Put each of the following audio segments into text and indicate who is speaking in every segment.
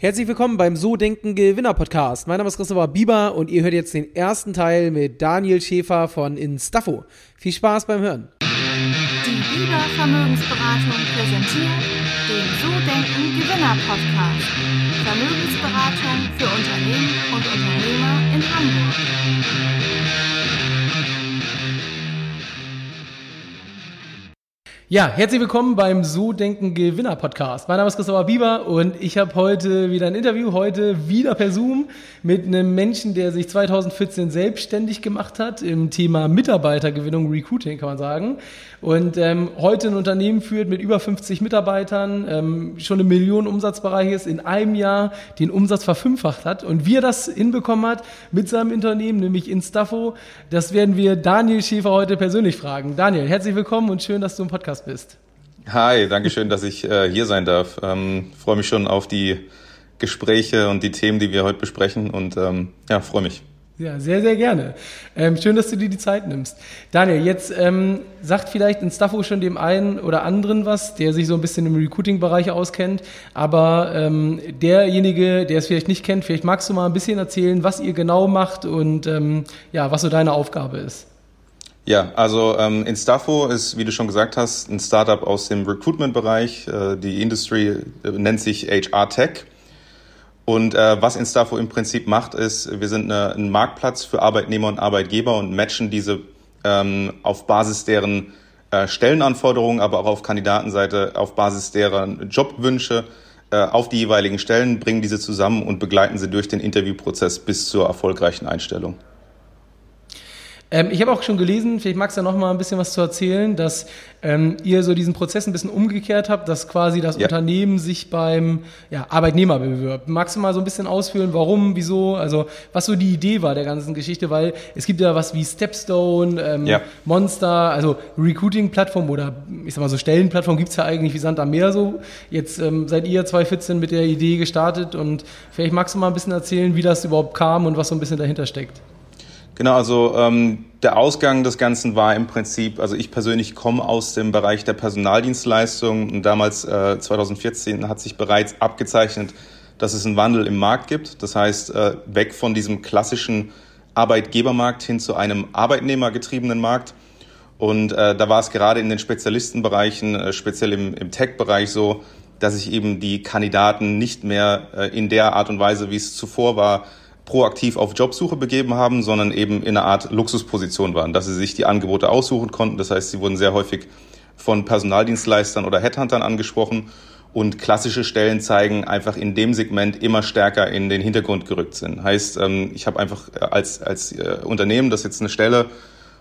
Speaker 1: Herzlich willkommen beim So Denken Gewinner Podcast. Mein Name ist Christopher Bieber und ihr hört jetzt den ersten Teil mit Daniel Schäfer von Instaffo. Viel Spaß beim Hören.
Speaker 2: Die Bieber Vermögensberatung präsentiert den So Denken Gewinner Podcast. Vermögensberatung für Unternehmen und Unternehmer in Hamburg.
Speaker 1: Ja, herzlich willkommen beim So Denken Gewinner Podcast. Mein Name ist Christopher Bieber und ich habe heute wieder ein Interview, heute wieder per Zoom mit einem Menschen, der sich 2014 selbstständig gemacht hat im Thema Mitarbeitergewinnung, Recruiting kann man sagen. Und ähm, heute ein Unternehmen führt mit über 50 Mitarbeitern, ähm, schon eine Million Umsatzbereich ist, in einem Jahr den Umsatz verfünffacht hat. Und wie er das hinbekommen hat mit seinem Unternehmen, nämlich Instaffo, das werden wir Daniel Schäfer heute persönlich fragen. Daniel, herzlich willkommen und schön, dass du im Podcast Podcast bist.
Speaker 3: Hi, danke schön, dass ich äh, hier sein darf. Ähm, freue mich schon auf die Gespräche und die Themen, die wir heute besprechen und ähm, ja, freue mich.
Speaker 1: Ja, sehr, sehr gerne. Ähm, schön, dass du dir die Zeit nimmst. Daniel, jetzt ähm, sagt vielleicht in Staffo schon dem einen oder anderen was, der sich so ein bisschen im Recruiting-Bereich auskennt, aber ähm, derjenige, der es vielleicht nicht kennt, vielleicht magst du mal ein bisschen erzählen, was ihr genau macht und ähm, ja, was so deine Aufgabe ist.
Speaker 3: Ja, also ähm, Instafo ist, wie du schon gesagt hast, ein Startup aus dem Recruitment-Bereich. Äh, die Industry äh, nennt sich HR Tech. Und äh, was Instafo im Prinzip macht, ist, wir sind eine, ein Marktplatz für Arbeitnehmer und Arbeitgeber und matchen diese ähm, auf Basis deren äh, Stellenanforderungen, aber auch auf Kandidatenseite, auf Basis deren Jobwünsche äh, auf die jeweiligen Stellen, bringen diese zusammen und begleiten sie durch den Interviewprozess bis zur erfolgreichen Einstellung.
Speaker 1: Ähm, ich habe auch schon gelesen, vielleicht magst du ja noch mal ein bisschen was zu erzählen, dass ähm, ihr so diesen Prozess ein bisschen umgekehrt habt, dass quasi das ja. Unternehmen sich beim ja, Arbeitnehmer bewirbt. Magst du mal so ein bisschen ausführen, warum, wieso, also was so die Idee war der ganzen Geschichte, weil es gibt ja was wie Stepstone, ähm, ja. Monster, also Recruiting-Plattform oder ich sag mal so Stellenplattform gibt's ja eigentlich wie Sand am Meer so. Jetzt ähm, seid ihr 2014 mit der Idee gestartet und vielleicht magst du mal ein bisschen erzählen, wie das überhaupt kam und was so ein bisschen dahinter steckt.
Speaker 3: Genau, also ähm, der Ausgang des Ganzen war im Prinzip, also ich persönlich komme aus dem Bereich der Personaldienstleistung und damals äh, 2014 hat sich bereits abgezeichnet, dass es einen Wandel im Markt gibt. Das heißt, äh, weg von diesem klassischen Arbeitgebermarkt hin zu einem arbeitnehmergetriebenen Markt. Und äh, da war es gerade in den Spezialistenbereichen, äh, speziell im, im Tech-Bereich so, dass sich eben die Kandidaten nicht mehr äh, in der Art und Weise, wie es zuvor war, proaktiv auf Jobsuche begeben haben, sondern eben in einer Art Luxusposition waren, dass sie sich die Angebote aussuchen konnten. Das heißt, sie wurden sehr häufig von Personaldienstleistern oder Headhuntern angesprochen und klassische Stellen zeigen einfach in dem Segment immer stärker in den Hintergrund gerückt sind. Heißt, ähm, ich habe einfach äh, als, als äh, Unternehmen, das jetzt eine Stelle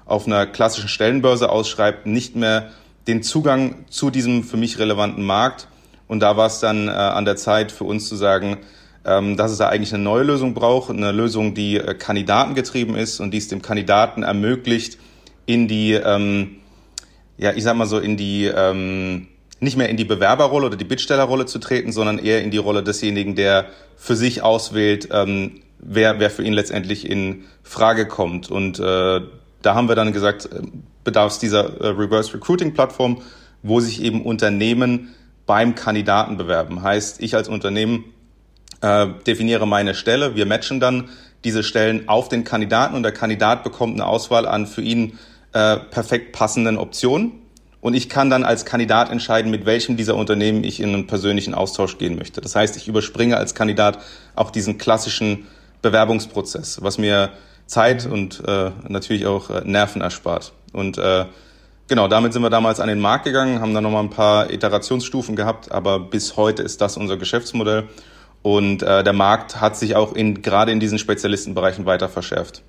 Speaker 3: auf einer klassischen Stellenbörse ausschreibt, nicht mehr den Zugang zu diesem für mich relevanten Markt. Und da war es dann äh, an der Zeit für uns zu sagen, dass es da eigentlich eine neue Lösung braucht, eine Lösung, die äh, kandidatengetrieben ist und die es dem Kandidaten ermöglicht, in die, ähm, ja, ich sag mal so, in die, ähm, nicht mehr in die Bewerberrolle oder die Bittstellerrolle zu treten, sondern eher in die Rolle desjenigen, der für sich auswählt, ähm, wer, wer für ihn letztendlich in Frage kommt. Und äh, da haben wir dann gesagt, äh, bedarf es dieser äh, Reverse Recruiting Plattform, wo sich eben Unternehmen beim Kandidaten bewerben. Heißt, ich als Unternehmen äh, definiere meine Stelle. Wir matchen dann diese Stellen auf den Kandidaten und der Kandidat bekommt eine Auswahl an für ihn äh, perfekt passenden Optionen. Und ich kann dann als Kandidat entscheiden, mit welchem dieser Unternehmen ich in einen persönlichen Austausch gehen möchte. Das heißt, ich überspringe als Kandidat auch diesen klassischen Bewerbungsprozess, was mir Zeit und äh, natürlich auch äh, Nerven erspart. Und äh, genau, damit sind wir damals an den Markt gegangen, haben dann nochmal ein paar Iterationsstufen gehabt, aber bis heute ist das unser Geschäftsmodell. Und äh, der Markt hat sich auch in, gerade in diesen Spezialistenbereichen weiter verschärft.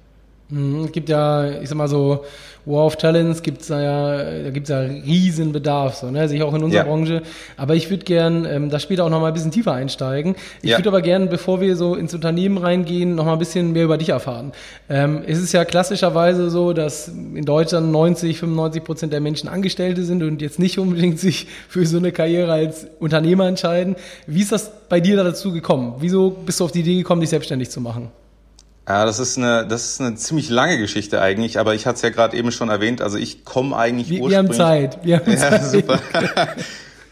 Speaker 1: Mhm, es gibt ja, ich sag mal so, War of Talents gibt's da ja, da gibt's ja riesen Bedarf, so, ne, sich auch in unserer ja. Branche. Aber ich würde gern ähm, da später auch noch mal ein bisschen tiefer einsteigen. Ich ja. würde aber gern, bevor wir so ins Unternehmen reingehen, noch mal ein bisschen mehr über dich erfahren. Ähm, es ist ja klassischerweise so, dass in Deutschland 90, 95 Prozent der Menschen Angestellte sind und jetzt nicht unbedingt sich für so eine Karriere als Unternehmer entscheiden. Wie ist das bei dir dazu gekommen? Wieso bist du auf die Idee gekommen, dich selbstständig zu machen?
Speaker 3: Ja, das ist eine, das ist eine ziemlich lange Geschichte eigentlich, aber ich hatte es ja gerade eben schon erwähnt. Also ich komme eigentlich
Speaker 1: wir, ursprünglich. Wir haben Zeit. Wir haben
Speaker 3: ja,
Speaker 1: Zeit.
Speaker 3: super.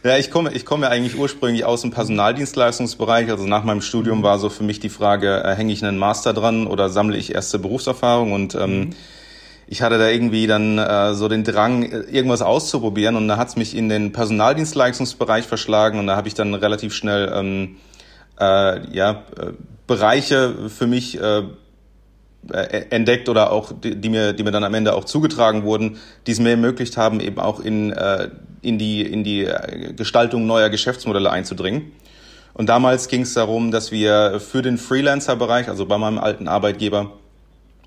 Speaker 3: Ja, ich komme, ich komme ja eigentlich ursprünglich aus dem Personaldienstleistungsbereich. Also nach meinem Studium war so für mich die Frage, äh, hänge ich einen Master dran oder sammle ich erste Berufserfahrung? Und ähm, mhm. ich hatte da irgendwie dann äh, so den Drang, irgendwas auszuprobieren. Und da hat's mich in den Personaldienstleistungsbereich verschlagen. Und da habe ich dann relativ schnell ähm, äh, ja, äh, Bereiche für mich äh, äh, entdeckt oder auch die, die, mir die mir dann am Ende auch zugetragen wurden, die es mir ermöglicht haben, eben auch in äh, in die in die äh, Gestaltung neuer Geschäftsmodelle einzudringen. Und damals ging es darum, dass wir für den Freelancer-Bereich, also bei meinem alten Arbeitgeber,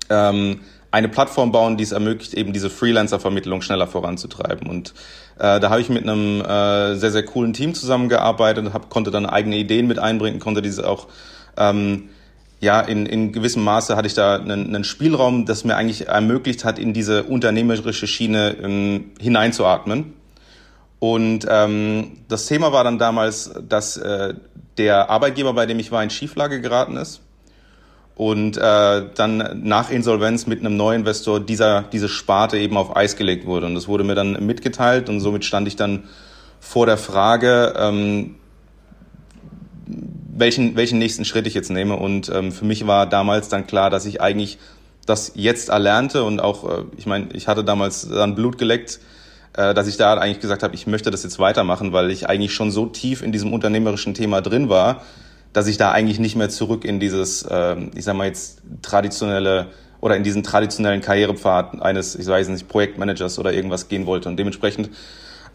Speaker 3: ähm, eine Plattform bauen, die es ermöglicht, eben diese Freelancer-Vermittlung schneller voranzutreiben. Und äh, da habe ich mit einem äh, sehr, sehr coolen Team zusammengearbeitet, hab, konnte dann eigene Ideen mit einbringen, konnte diese auch ähm, ja, in, in gewissem Maße hatte ich da einen, einen Spielraum, das mir eigentlich ermöglicht hat, in diese unternehmerische Schiene ähm, hineinzuatmen. Und ähm, das Thema war dann damals, dass äh, der Arbeitgeber, bei dem ich war, in Schieflage geraten ist und äh, dann nach Insolvenz mit einem neuen Investor dieser diese Sparte eben auf Eis gelegt wurde. Und das wurde mir dann mitgeteilt und somit stand ich dann vor der Frage, ähm, welchen, welchen nächsten Schritt ich jetzt nehme. Und ähm, für mich war damals dann klar, dass ich eigentlich das jetzt erlernte und auch, äh, ich meine, ich hatte damals dann Blut geleckt, äh, dass ich da eigentlich gesagt habe, ich möchte das jetzt weitermachen, weil ich eigentlich schon so tief in diesem unternehmerischen Thema drin war, dass ich da eigentlich nicht mehr zurück in dieses, äh, ich sag mal jetzt traditionelle oder in diesen traditionellen Karrierepfad eines, ich weiß nicht, Projektmanagers oder irgendwas gehen wollte. Und dementsprechend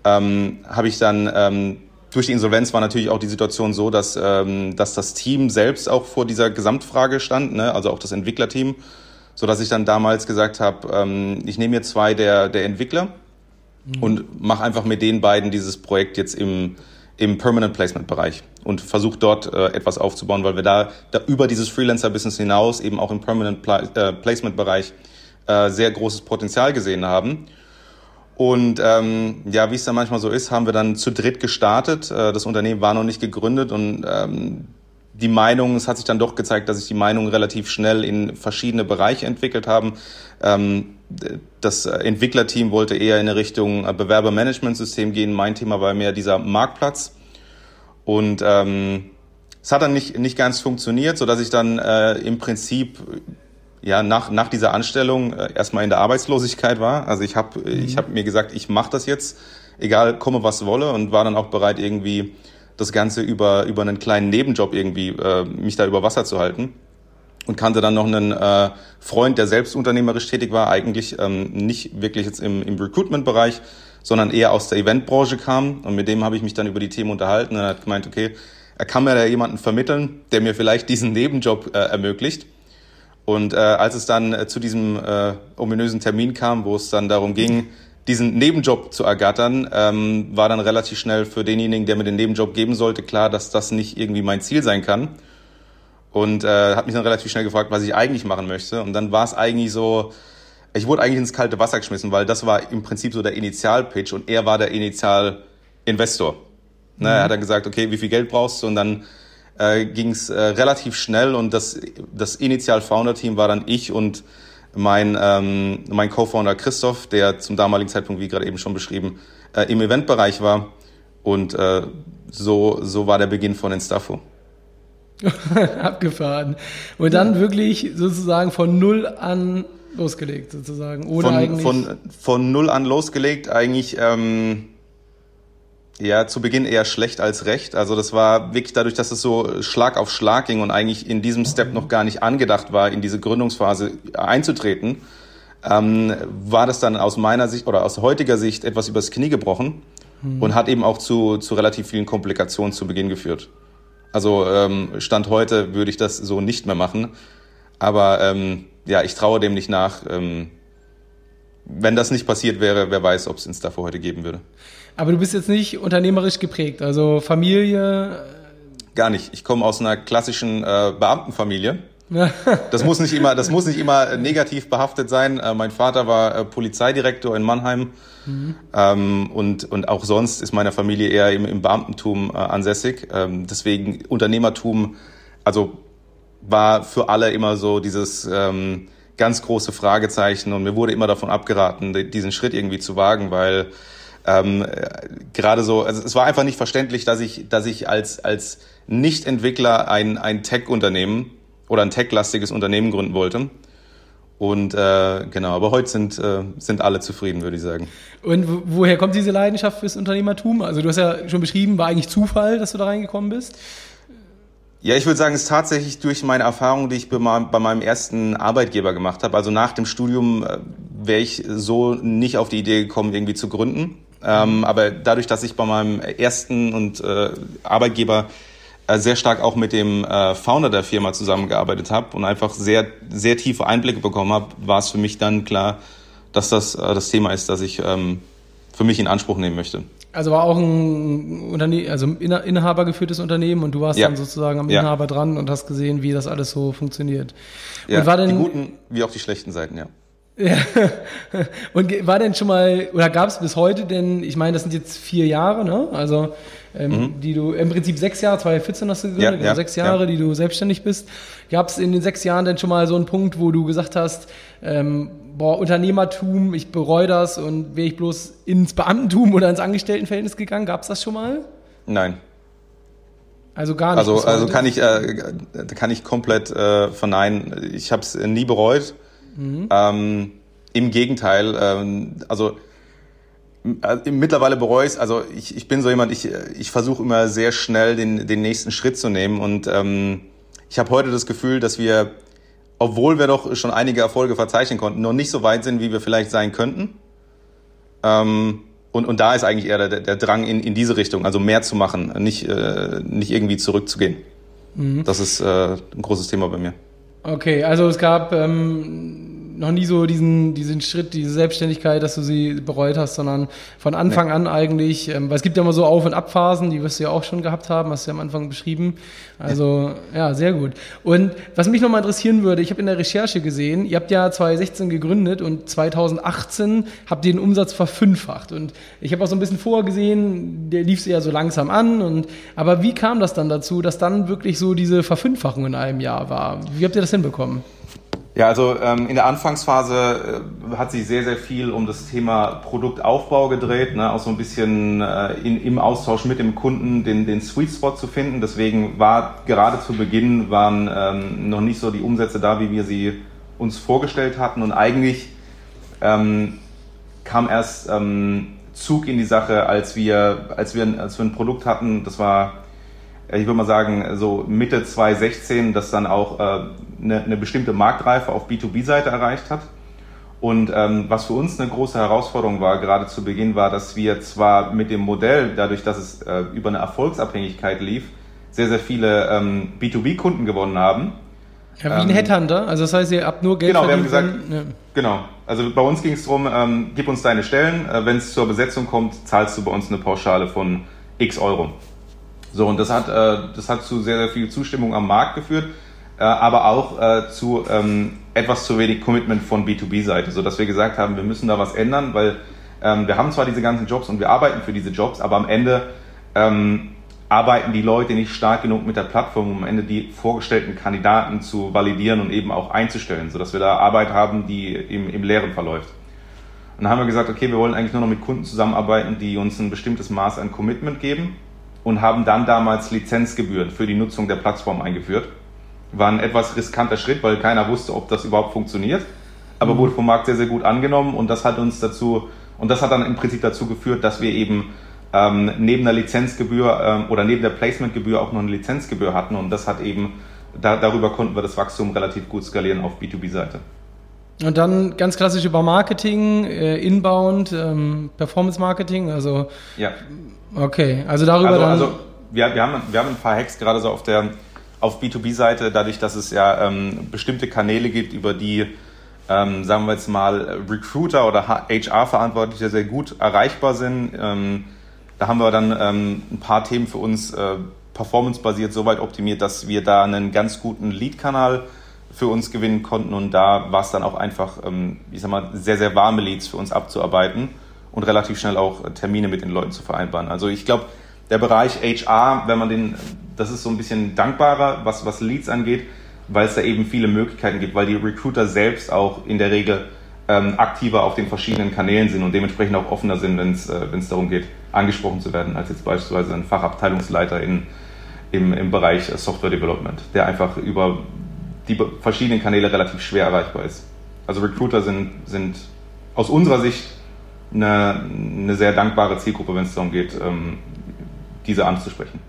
Speaker 3: ähm, habe ich dann ähm, durch die Insolvenz war natürlich auch die Situation so, dass, ähm, dass das Team selbst auch vor dieser Gesamtfrage stand, ne? also auch das Entwicklerteam, so dass ich dann damals gesagt habe, ähm, ich nehme jetzt zwei der, der Entwickler mhm. und mache einfach mit den beiden dieses Projekt jetzt im, im Permanent Placement Bereich und versuche dort äh, etwas aufzubauen, weil wir da, da über dieses Freelancer-Business hinaus eben auch im Permanent Pla äh, Placement Bereich äh, sehr großes Potenzial gesehen haben. Und ähm, ja, wie es dann manchmal so ist, haben wir dann zu dritt gestartet. Äh, das Unternehmen war noch nicht gegründet und ähm, die Meinung, es hat sich dann doch gezeigt, dass sich die Meinungen relativ schnell in verschiedene Bereiche entwickelt haben. Ähm, das Entwicklerteam wollte eher in eine Richtung Bewerbermanagementsystem gehen. Mein Thema war mehr dieser Marktplatz. Und ähm, es hat dann nicht, nicht ganz funktioniert, so dass ich dann äh, im Prinzip ja nach, nach dieser Anstellung äh, erstmal in der Arbeitslosigkeit war. Also ich habe mhm. ich hab mir gesagt, ich mache das jetzt, egal komme was wolle und war dann auch bereit irgendwie das Ganze über, über einen kleinen Nebenjob irgendwie äh, mich da über Wasser zu halten. Und kannte dann noch einen äh, Freund, der selbst unternehmerisch tätig war, eigentlich ähm, nicht wirklich jetzt im, im Recruitment-Bereich, sondern eher aus der Eventbranche kam. Und mit dem habe ich mich dann über die Themen unterhalten und er hat gemeint, okay, er kann mir da jemanden vermitteln, der mir vielleicht diesen Nebenjob äh, ermöglicht. Und äh, als es dann äh, zu diesem äh, ominösen Termin kam, wo es dann darum ging, diesen Nebenjob zu ergattern, ähm, war dann relativ schnell für denjenigen, der mir den Nebenjob geben sollte, klar, dass das nicht irgendwie mein Ziel sein kann. Und äh, hat mich dann relativ schnell gefragt, was ich eigentlich machen möchte. Und dann war es eigentlich so, ich wurde eigentlich ins kalte Wasser geschmissen, weil das war im Prinzip so der Initialpitch und er war der Initialinvestor. Ne, Er hat dann gesagt, okay, wie viel Geld brauchst du? Und dann äh, ging es äh, relativ schnell und das, das Initial-Founder-Team war dann ich und mein, ähm, mein Co-Founder Christoph, der zum damaligen Zeitpunkt, wie gerade eben schon beschrieben, äh, im Eventbereich war. Und äh, so, so war der Beginn von Instafo.
Speaker 1: Abgefahren. Und dann wirklich sozusagen von null an losgelegt, sozusagen.
Speaker 3: Ohne von, eigentlich von, von null an losgelegt, eigentlich ähm, ja, zu Beginn eher schlecht als recht. Also das war wirklich dadurch, dass es so Schlag auf Schlag ging und eigentlich in diesem Step noch gar nicht angedacht war, in diese Gründungsphase einzutreten, ähm, war das dann aus meiner Sicht oder aus heutiger Sicht etwas übers Knie gebrochen mhm. und hat eben auch zu, zu relativ vielen Komplikationen zu Beginn geführt. Also ähm, Stand heute würde ich das so nicht mehr machen. Aber ähm, ja, ich traue dem nicht nach. Ähm, wenn das nicht passiert wäre, wer weiß, ob es Insta für heute geben würde.
Speaker 1: Aber du bist jetzt nicht unternehmerisch geprägt, also Familie?
Speaker 3: Gar nicht. Ich komme aus einer klassischen äh, Beamtenfamilie. das muss nicht immer, das muss nicht immer negativ behaftet sein. Äh, mein Vater war äh, Polizeidirektor in Mannheim mhm. ähm, und und auch sonst ist meine Familie eher im, im Beamtentum äh, ansässig. Ähm, deswegen Unternehmertum, also war für alle immer so dieses ähm, ganz große Fragezeichen und mir wurde immer davon abgeraten, diesen Schritt irgendwie zu wagen, weil ähm, äh, gerade so, also es war einfach nicht verständlich, dass ich, dass ich als, als Nicht-Entwickler ein, ein Tech-Unternehmen oder ein tech-lastiges Unternehmen gründen wollte. Und äh, genau, aber heute sind, äh, sind alle zufrieden, würde ich sagen.
Speaker 1: Und woher kommt diese Leidenschaft fürs Unternehmertum? Also du hast ja schon beschrieben, war eigentlich Zufall, dass du da reingekommen bist.
Speaker 3: Ja, ich würde sagen, es ist tatsächlich durch meine Erfahrung, die ich bei meinem ersten Arbeitgeber gemacht habe. Also nach dem Studium äh, wäre ich so nicht auf die Idee gekommen, irgendwie zu gründen. Ähm, aber dadurch, dass ich bei meinem ersten und äh, Arbeitgeber äh, sehr stark auch mit dem Founder der Firma zusammengearbeitet habe und einfach sehr, sehr tiefe Einblicke bekommen habe, war es für mich dann klar, dass das das Thema ist, das ich ähm, für mich in Anspruch nehmen möchte.
Speaker 1: Also war auch ein Unterne also Inhaber geführtes Unternehmen und du warst ja. dann sozusagen am Inhaber ja. dran und hast gesehen, wie das alles so funktioniert.
Speaker 3: Ja, und war denn, die guten wie auch die schlechten Seiten, ja.
Speaker 1: Ja. Und war denn schon mal, oder gab es bis heute denn, ich meine, das sind jetzt vier Jahre, ne? Also ähm, mhm. die du, im Prinzip sechs Jahre, 2014 hast du gegründet, ja, ja, sechs Jahre, ja. die du selbstständig bist. Gab es in den sechs Jahren denn schon mal so einen Punkt, wo du gesagt hast, ähm, boah, Unternehmertum, ich bereue das und wäre ich bloß ins Beamtentum oder ins Angestelltenverhältnis gegangen? Gab es das schon mal?
Speaker 3: Nein.
Speaker 1: Also gar nicht.
Speaker 3: Also, also kann ich, äh, kann ich komplett äh, verneinen. Ich habe es nie bereut Mhm. Ähm, Im Gegenteil, ähm, also äh, mittlerweile bereue ich also ich, ich bin so jemand, ich, ich versuche immer sehr schnell den, den nächsten Schritt zu nehmen und ähm, ich habe heute das Gefühl, dass wir, obwohl wir doch schon einige Erfolge verzeichnen konnten, noch nicht so weit sind, wie wir vielleicht sein könnten. Ähm, und, und da ist eigentlich eher der, der Drang in, in diese Richtung, also mehr zu machen, nicht, äh, nicht irgendwie zurückzugehen. Mhm. Das ist äh, ein großes Thema bei mir.
Speaker 1: Okay, also es gab ähm, noch nie so diesen, diesen Schritt, diese Selbstständigkeit, dass du sie bereut hast, sondern von Anfang nee. an eigentlich, ähm, weil es gibt ja immer so Auf- und Abphasen, die wirst du ja auch schon gehabt haben, hast du ja am Anfang beschrieben. Also ja, sehr gut. Und was mich nochmal interessieren würde, ich habe in der Recherche gesehen, ihr habt ja 2016 gegründet und 2018 habt ihr den Umsatz verfünffacht. Und ich habe auch so ein bisschen vorher gesehen, der lief ja so langsam an. Und, aber wie kam das dann dazu, dass dann wirklich so diese Verfünffachung in einem Jahr war? Wie habt ihr das hinbekommen?
Speaker 3: Ja, also ähm, in der Anfangsphase äh, hat sich sehr, sehr viel um das Thema Produktaufbau gedreht, ne? auch so ein bisschen äh, in, im Austausch mit dem Kunden den, den Sweet Spot zu finden. Deswegen war gerade zu Beginn waren ähm, noch nicht so die Umsätze da, wie wir sie uns vorgestellt hatten. Und eigentlich ähm, kam erst ähm, Zug in die Sache, als wir, als wir, als wir ein Produkt hatten, das war ich würde mal sagen, so Mitte 2016, das dann auch äh, eine, eine bestimmte Marktreife auf B2B-Seite erreicht hat. Und ähm, was für uns eine große Herausforderung war, gerade zu Beginn, war, dass wir zwar mit dem Modell, dadurch, dass es äh, über eine Erfolgsabhängigkeit lief, sehr, sehr viele ähm, B2B-Kunden gewonnen haben.
Speaker 1: Ja, wie ein ähm, Headhunter, also das heißt, ihr habt nur Geld
Speaker 3: Genau, wir haben gesagt, ja. genau. Also bei uns ging es darum, ähm, gib uns deine Stellen, äh, wenn es zur Besetzung kommt, zahlst du bei uns eine Pauschale von x Euro. So, und das hat, äh, das hat zu sehr, sehr viel Zustimmung am Markt geführt äh, aber auch äh, zu ähm, etwas zu wenig Commitment von B2B-Seite, sodass wir gesagt haben, wir müssen da was ändern, weil ähm, wir haben zwar diese ganzen Jobs und wir arbeiten für diese Jobs, aber am Ende ähm, arbeiten die Leute nicht stark genug mit der Plattform, um am Ende die vorgestellten Kandidaten zu validieren und eben auch einzustellen, sodass wir da Arbeit haben, die im, im Leeren verläuft. Und dann haben wir gesagt, okay, wir wollen eigentlich nur noch mit Kunden zusammenarbeiten, die uns ein bestimmtes Maß an Commitment geben und haben dann damals Lizenzgebühren für die Nutzung der Plattform eingeführt war ein etwas riskanter Schritt, weil keiner wusste, ob das überhaupt funktioniert. Aber mhm. wurde vom Markt sehr, sehr gut angenommen und das hat uns dazu, und das hat dann im Prinzip dazu geführt, dass wir eben ähm, neben der Lizenzgebühr ähm, oder neben der Placementgebühr auch noch eine Lizenzgebühr hatten und das hat eben, da, darüber konnten wir das Wachstum relativ gut skalieren auf B2B-Seite.
Speaker 1: Und dann ganz klassisch über Marketing, äh, Inbound, ähm, Performance Marketing, also.
Speaker 3: Ja.
Speaker 1: Okay, also darüber
Speaker 3: also,
Speaker 1: dann.
Speaker 3: Also, wir, wir, haben, wir haben ein paar Hacks gerade so auf der, auf B2B-Seite, dadurch, dass es ja ähm, bestimmte Kanäle gibt, über die, ähm, sagen wir jetzt mal, Recruiter oder HR-Verantwortliche sehr gut erreichbar sind. Ähm, da haben wir dann ähm, ein paar Themen für uns äh, performancebasiert so weit optimiert, dass wir da einen ganz guten Lead-Kanal für uns gewinnen konnten und da war es dann auch einfach, ähm, ich sag mal, sehr, sehr warme Leads für uns abzuarbeiten und relativ schnell auch Termine mit den Leuten zu vereinbaren. Also ich glaube, der Bereich HR, wenn man den, das ist so ein bisschen dankbarer, was, was Leads angeht, weil es da eben viele Möglichkeiten gibt, weil die Recruiter selbst auch in der Regel ähm, aktiver auf den verschiedenen Kanälen sind und dementsprechend auch offener sind, wenn es äh, darum geht, angesprochen zu werden, als jetzt beispielsweise ein Fachabteilungsleiter in, im, im Bereich Software Development, der einfach über die verschiedenen Kanäle relativ schwer erreichbar ist. Also Recruiter sind, sind aus unserer Sicht eine, eine sehr dankbare Zielgruppe, wenn es darum geht, ähm, diese anzusprechen.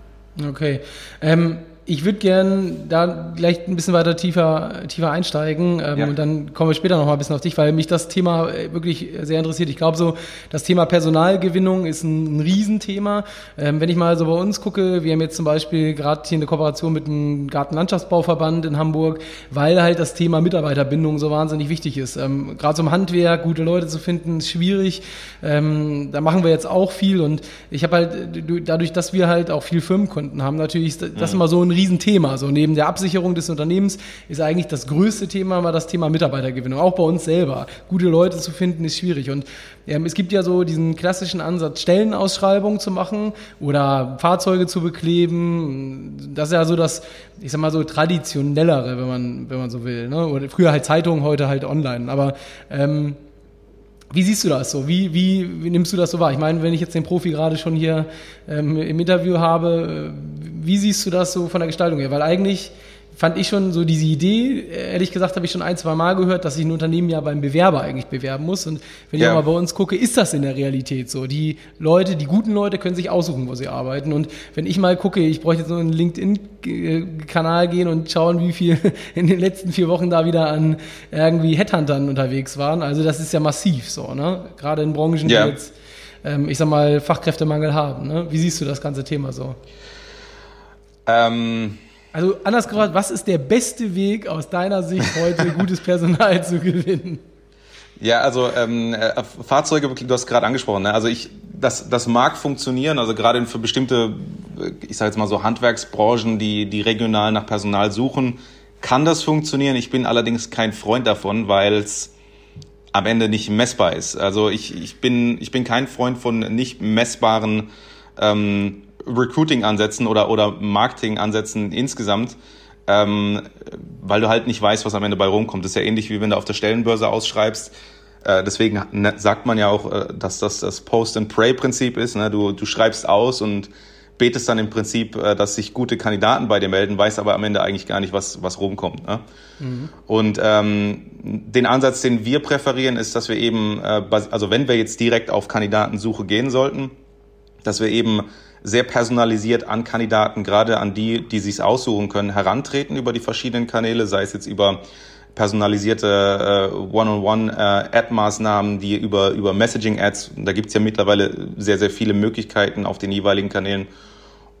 Speaker 1: Okay. Ähm, ich würde gern da gleich ein bisschen weiter tiefer, tiefer einsteigen ähm, ja. und dann kommen wir später noch mal ein bisschen auf dich, weil mich das Thema äh, wirklich sehr interessiert. Ich glaube so, das Thema Personalgewinnung ist ein, ein Riesenthema. Ähm, wenn ich mal so bei uns gucke, wir haben jetzt zum Beispiel gerade hier eine Kooperation mit dem Gartenlandschaftsbauverband in Hamburg, weil halt das Thema Mitarbeiterbindung so wahnsinnig wichtig ist. Ähm, gerade so im Handwerk gute Leute zu finden, ist schwierig. Ähm, da machen wir jetzt auch viel und ich habe halt dadurch, dass wir halt auch viel Firmenkunden haben, natürlich das mhm. immer so ein Riesenthema. So neben der Absicherung des Unternehmens ist eigentlich das größte Thema mal das Thema Mitarbeitergewinnung. Auch bei uns selber. Gute Leute zu finden ist schwierig. Und ähm, es gibt ja so diesen klassischen Ansatz, Stellenausschreibungen zu machen oder Fahrzeuge zu bekleben. Das ist ja so das, ich sag mal so traditionellere, wenn man, wenn man so will. Ne? Oder früher halt Zeitungen, heute halt online. Aber ähm, wie siehst du das so? Wie, wie, wie nimmst du das so wahr? Ich meine, wenn ich jetzt den Profi gerade schon hier ähm, im Interview habe, äh, wie siehst du das so von der Gestaltung her? Weil eigentlich fand ich schon so diese Idee, ehrlich gesagt, habe ich schon ein, zwei Mal gehört, dass sich ein Unternehmen ja beim Bewerber eigentlich bewerben muss. Und wenn ja. ich mal bei uns gucke, ist das in der Realität so. Die Leute, die guten Leute können sich aussuchen, wo sie arbeiten. Und wenn ich mal gucke, ich bräuchte jetzt nur einen LinkedIn-Kanal gehen und schauen, wie viel in den letzten vier Wochen da wieder an irgendwie Headhuntern unterwegs waren. Also das ist ja massiv so, ne? Gerade in Branchen, ja. die jetzt, ähm, ich sag mal, Fachkräftemangel haben. Ne? Wie siehst du das ganze Thema so? Ähm also anders gefragt, was ist der beste Weg aus deiner Sicht heute, gutes Personal zu gewinnen?
Speaker 3: Ja, also ähm, äh, Fahrzeuge, du hast gerade angesprochen, ne? also ich, das, das mag funktionieren, also gerade für bestimmte, ich sage jetzt mal so Handwerksbranchen, die, die regional nach Personal suchen, kann das funktionieren. Ich bin allerdings kein Freund davon, weil es am Ende nicht messbar ist. Also ich, ich, bin, ich bin kein Freund von nicht messbaren ähm, Recruiting-Ansätzen oder, oder Marketing-Ansätzen insgesamt, ähm, weil du halt nicht weißt, was am Ende bei rumkommt. Das ist ja ähnlich wie wenn du auf der Stellenbörse ausschreibst. Äh, deswegen ne, sagt man ja auch, äh, dass das das Post-and-Pray-Prinzip ist. Ne? Du, du schreibst aus und betest dann im Prinzip, äh, dass sich gute Kandidaten bei dir melden, weißt aber am Ende eigentlich gar nicht, was, was rumkommt. Ne? Mhm. Und ähm, den Ansatz, den wir präferieren, ist, dass wir eben, äh, also wenn wir jetzt direkt auf Kandidatensuche gehen sollten, dass wir eben sehr personalisiert an Kandidaten, gerade an die, die sich aussuchen können, herantreten über die verschiedenen Kanäle, sei es jetzt über personalisierte äh, One-on-One-Ad-Maßnahmen, äh, die über, über Messaging-Ads, da gibt's ja mittlerweile sehr, sehr viele Möglichkeiten auf den jeweiligen Kanälen,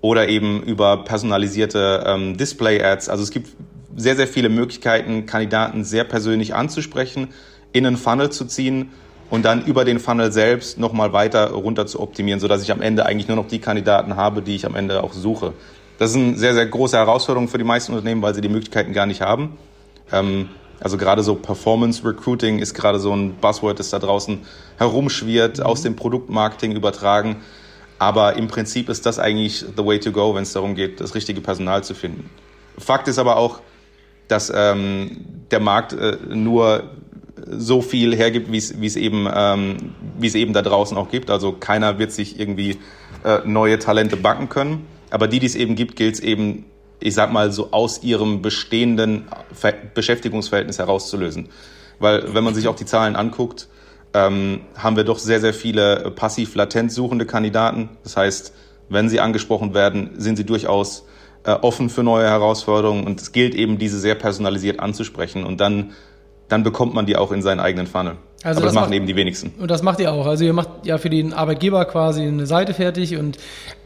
Speaker 3: oder eben über personalisierte ähm, Display-Ads. Also es gibt sehr, sehr viele Möglichkeiten, Kandidaten sehr persönlich anzusprechen, in einen Funnel zu ziehen und dann über den Funnel selbst nochmal weiter runter zu optimieren, sodass ich am Ende eigentlich nur noch die Kandidaten habe, die ich am Ende auch suche. Das ist eine sehr, sehr große Herausforderung für die meisten Unternehmen, weil sie die Möglichkeiten gar nicht haben. Ähm, also gerade so Performance Recruiting ist gerade so ein Buzzword, das da draußen herumschwirrt, mhm. aus dem Produktmarketing übertragen. Aber im Prinzip ist das eigentlich the way to go, wenn es darum geht, das richtige Personal zu finden. Fakt ist aber auch, dass ähm, der Markt äh, nur so viel hergibt, wie es, eben, ähm, eben da draußen auch gibt. Also keiner wird sich irgendwie äh, neue Talente backen können. Aber die, die es eben gibt, gilt es eben, ich sag mal, so aus ihrem bestehenden Ver Beschäftigungsverhältnis herauszulösen. Weil wenn man sich auch die Zahlen anguckt, ähm, haben wir doch sehr, sehr viele passiv-latent suchende Kandidaten. Das heißt, wenn sie angesprochen werden, sind sie durchaus äh, offen für neue Herausforderungen und es gilt eben, diese sehr personalisiert anzusprechen und dann dann bekommt man die auch in seinen eigenen Funnel. Also Aber das, das machen macht, eben die wenigsten.
Speaker 1: Und das macht ihr auch. Also ihr macht ja für den Arbeitgeber quasi eine Seite fertig und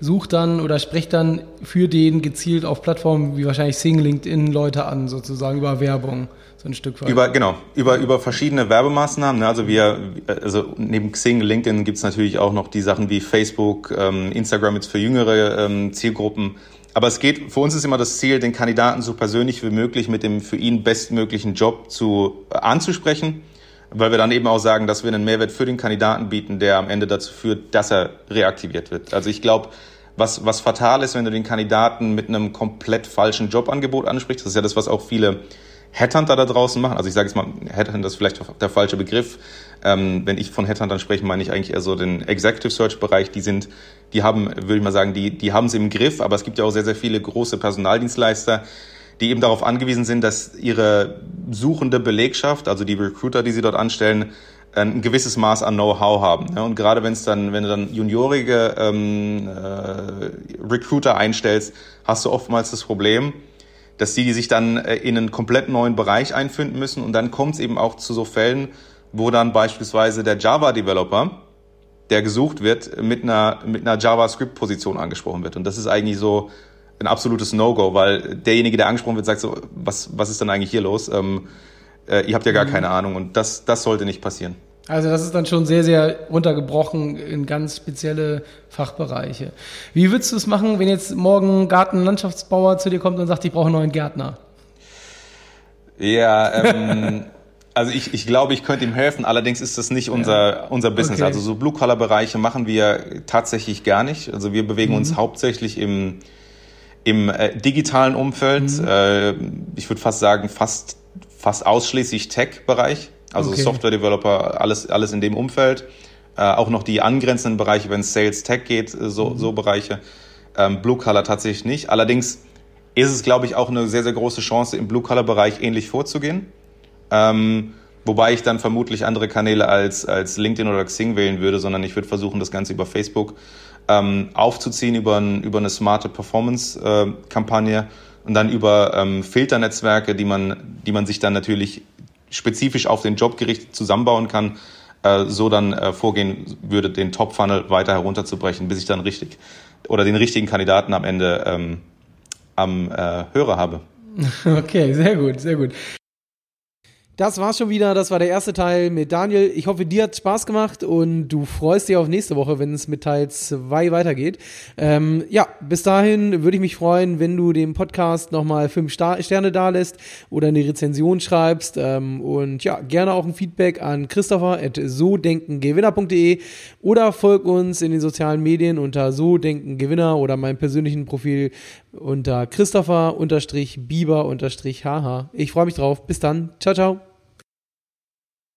Speaker 1: sucht dann oder sprecht dann für den gezielt auf Plattformen wie wahrscheinlich Sing, LinkedIn Leute an, sozusagen über Werbung. So ein Stück
Speaker 3: weit. Über, genau, über, über verschiedene Werbemaßnahmen. Ne? Also wir, also neben Xing, LinkedIn gibt's natürlich auch noch die Sachen wie Facebook, ähm, Instagram jetzt für jüngere ähm, Zielgruppen. Aber es geht, für uns ist immer das Ziel, den Kandidaten so persönlich wie möglich mit dem für ihn bestmöglichen Job zu, äh, anzusprechen, weil wir dann eben auch sagen, dass wir einen Mehrwert für den Kandidaten bieten, der am Ende dazu führt, dass er reaktiviert wird. Also ich glaube, was, was fatal ist, wenn du den Kandidaten mit einem komplett falschen Jobangebot ansprichst, das ist ja das, was auch viele Headhunter da draußen machen. Also ich sage jetzt mal, Headhunter ist vielleicht der falsche Begriff. Ähm, wenn ich von Headhuntern spreche, meine ich eigentlich eher so den Executive Search Bereich. Die sind, die haben, würde ich mal sagen, die, die haben es im Griff, aber es gibt ja auch sehr, sehr viele große Personaldienstleister, die eben darauf angewiesen sind, dass ihre suchende Belegschaft, also die Recruiter, die sie dort anstellen, ein gewisses Maß an Know-how haben. Und gerade wenn es dann, wenn du dann juniorige ähm, äh, Recruiter einstellst, hast du oftmals das Problem, dass die, die sich dann äh, in einen komplett neuen Bereich einfinden müssen und dann kommt es eben auch zu so Fällen, wo dann beispielsweise der Java-Developer, der gesucht wird, mit einer, mit einer JavaScript-Position angesprochen wird. Und das ist eigentlich so ein absolutes No-Go, weil derjenige, der angesprochen wird, sagt so, was, was ist denn eigentlich hier los? Ähm, äh, ihr habt ja gar mhm. keine Ahnung und das, das sollte nicht passieren.
Speaker 1: Also das ist dann schon sehr, sehr runtergebrochen in ganz spezielle Fachbereiche. Wie würdest du es machen, wenn jetzt morgen ein Gartenlandschaftsbauer zu dir kommt und sagt, ich brauche einen neuen Gärtner?
Speaker 3: Ja, ähm, also ich, ich glaube, ich könnte ihm helfen. Allerdings ist das nicht unser, ja. unser Business. Okay. Also so Blue-Collar-Bereiche machen wir tatsächlich gar nicht. Also wir bewegen mhm. uns hauptsächlich im, im äh, digitalen Umfeld. Mhm. Äh, ich würde fast sagen, fast, fast ausschließlich Tech-Bereich. Also okay. Software-Developer, alles, alles in dem Umfeld. Äh, auch noch die angrenzenden Bereiche, wenn es Sales Tech geht, äh, so, mhm. so Bereiche. Ähm, Blue Color tatsächlich nicht. Allerdings ist es, glaube ich, auch eine sehr, sehr große Chance, im Blue Color Bereich ähnlich vorzugehen. Ähm, wobei ich dann vermutlich andere Kanäle als, als LinkedIn oder Xing wählen würde, sondern ich würde versuchen, das Ganze über Facebook ähm, aufzuziehen, über, ein, über eine smarte Performance-Kampagne äh, und dann über ähm, Filternetzwerke, die man, die man sich dann natürlich spezifisch auf den Job gerichtet zusammenbauen kann, äh, so dann äh, vorgehen würde, den Top-Funnel weiter herunterzubrechen, bis ich dann richtig oder den richtigen Kandidaten am Ende ähm, am äh, Hörer habe.
Speaker 1: Okay, sehr gut, sehr gut. Das war's schon wieder. Das war der erste Teil mit Daniel. Ich hoffe, dir hat Spaß gemacht und du freust dich auf nächste Woche, wenn es mit Teil 2 weitergeht. Ähm, ja, bis dahin würde ich mich freuen, wenn du dem Podcast nochmal fünf Star Sterne dalässt oder eine Rezension schreibst. Ähm, und ja, gerne auch ein Feedback an christopher at so denkengewinner.de oder folg uns in den sozialen Medien unter so denken Gewinner oder meinem persönlichen Profil unter Christopher-Bieber-HH. Ich freue mich drauf. Bis dann. Ciao, ciao.